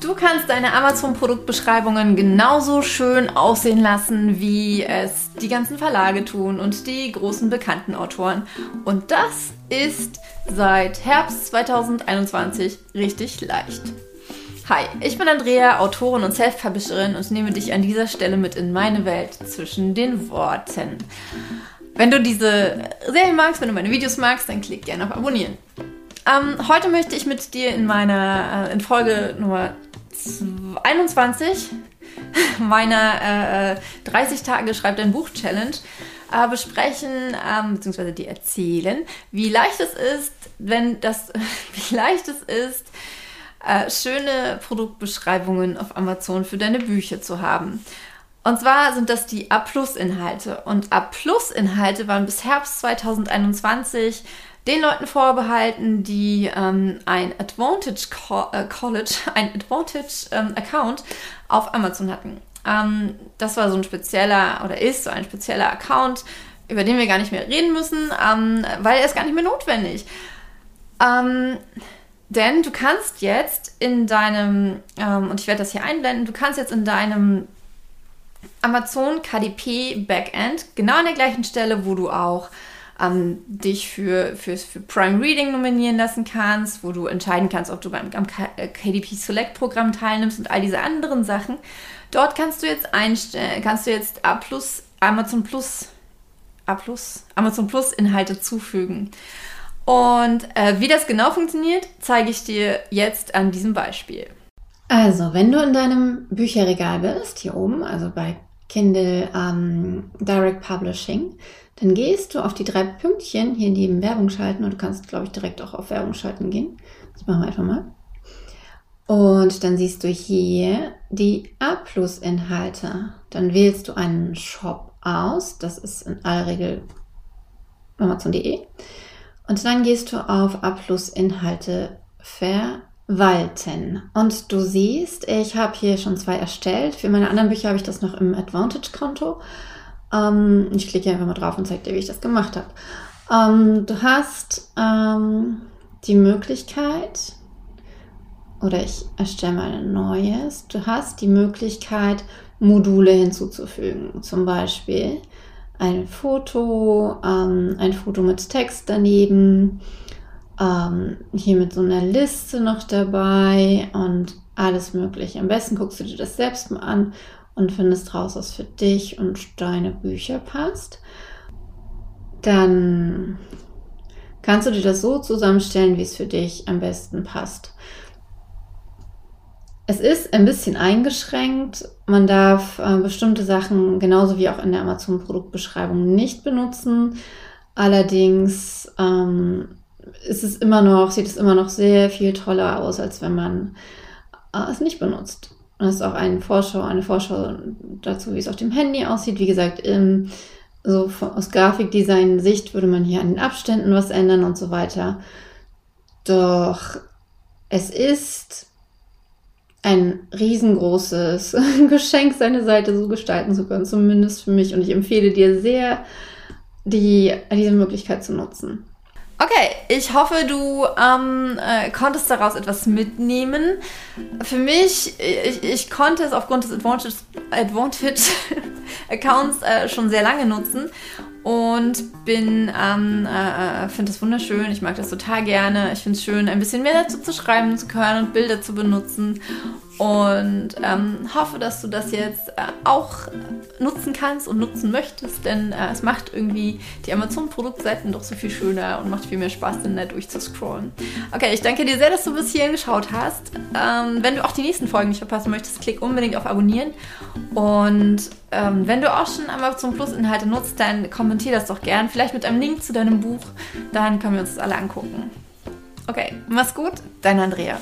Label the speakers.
Speaker 1: Du kannst deine Amazon-Produktbeschreibungen genauso schön aussehen lassen, wie es die ganzen Verlage tun und die großen bekannten Autoren. Und das ist seit Herbst 2021 richtig leicht. Hi, ich bin Andrea, Autorin und Self-Publisherin und nehme dich an dieser Stelle mit in meine Welt zwischen den Worten. Wenn du diese Serie magst, wenn du meine Videos magst, dann klick gerne auf Abonnieren. Ähm, heute möchte ich mit dir in meiner, äh, in Folge Nummer 21 meiner äh, 30 Tage Schreib dein Buch Challenge äh, besprechen, ähm, beziehungsweise dir erzählen, wie leicht es ist, wenn das, wie leicht es ist, äh, schöne Produktbeschreibungen auf Amazon für deine Bücher zu haben. Und zwar sind das die A-Plus-Inhalte. Und A-Plus-Inhalte waren bis Herbst 2021 den Leuten vorbehalten, die ähm, ein Advantage Co äh, College, ein Advantage ähm, Account auf Amazon hatten. Ähm, das war so ein spezieller oder ist so ein spezieller Account, über den wir gar nicht mehr reden müssen, ähm, weil er ist gar nicht mehr notwendig. Ähm, denn du kannst jetzt in deinem, ähm, und ich werde das hier einblenden, du kannst jetzt in deinem Amazon KDP Backend genau an der gleichen Stelle, wo du auch ähm, dich für, für, für Prime Reading nominieren lassen kannst, wo du entscheiden kannst, ob du beim am KDP Select Programm teilnimmst und all diese anderen Sachen. Dort kannst du jetzt einstellen, kannst du jetzt A plus, Amazon Plus, A plus, Amazon Plus Inhalte zufügen. Und äh, wie das genau funktioniert, zeige ich dir jetzt an diesem Beispiel.
Speaker 2: Also, wenn du in deinem Bücherregal bist, hier oben, also bei Kindle ähm, Direct Publishing, dann gehst du auf die drei Pünktchen hier neben Werbung schalten und du kannst, glaube ich, direkt auch auf Werbung schalten gehen. Das machen wir einfach mal. Und dann siehst du hier die A-Plus-Inhalte. Dann wählst du einen Shop aus. Das ist in aller Regel Amazon.de. Und dann gehst du auf A-Plus-Inhalte verwalten. Und du siehst, ich habe hier schon zwei erstellt. Für meine anderen Bücher habe ich das noch im Advantage-Konto. Ähm, ich klicke einfach mal drauf und zeige dir, wie ich das gemacht habe. Ähm, du hast ähm, die Möglichkeit, oder ich erstelle mal ein neues, du hast die Möglichkeit, Module hinzuzufügen. Zum Beispiel ein Foto, ähm, ein Foto mit Text daneben, ähm, hier mit so einer Liste noch dabei und alles Mögliche. Am besten guckst du dir das selbst mal an und findest raus, was für dich und deine Bücher passt, dann kannst du dir das so zusammenstellen, wie es für dich am besten passt. Es ist ein bisschen eingeschränkt. Man darf äh, bestimmte Sachen genauso wie auch in der Amazon-Produktbeschreibung nicht benutzen. Allerdings ähm, ist es immer noch, sieht es immer noch sehr viel toller aus, als wenn man äh, es nicht benutzt. Und das ist auch eine Vorschau, eine Vorschau dazu, wie es auf dem Handy aussieht. Wie gesagt, im, so aus Grafikdesign-Sicht würde man hier an den Abständen was ändern und so weiter. Doch es ist ein riesengroßes Geschenk, seine Seite so gestalten zu können, zumindest für mich. Und ich empfehle dir sehr, die, diese Möglichkeit zu nutzen.
Speaker 1: Okay, ich hoffe, du ähm, äh, konntest daraus etwas mitnehmen. Für mich, ich, ich konnte es aufgrund des Advantage, Advantage Accounts äh, schon sehr lange nutzen und bin ähm, äh, äh finde es wunderschön. Ich mag das total gerne. Ich finde es schön, ein bisschen mehr dazu zu schreiben zu können und Bilder zu benutzen und ähm, hoffe, dass du das jetzt äh, auch nutzen kannst und nutzen möchtest, denn äh, es macht irgendwie die Amazon-Produktseiten doch so viel schöner und macht viel mehr Spaß, dann da durchzuscrollen. Okay, ich danke dir sehr, dass du bis hierhin geschaut hast. Ähm, wenn du auch die nächsten Folgen nicht verpassen möchtest, klick unbedingt auf Abonnieren. Und ähm, wenn du auch schon Amazon Plus Inhalte nutzt, dann kommentier das doch gern. Vielleicht mit einem Link zu deinem Buch. Dann können wir uns das alle angucken. Okay, mach's gut, dein Andrea.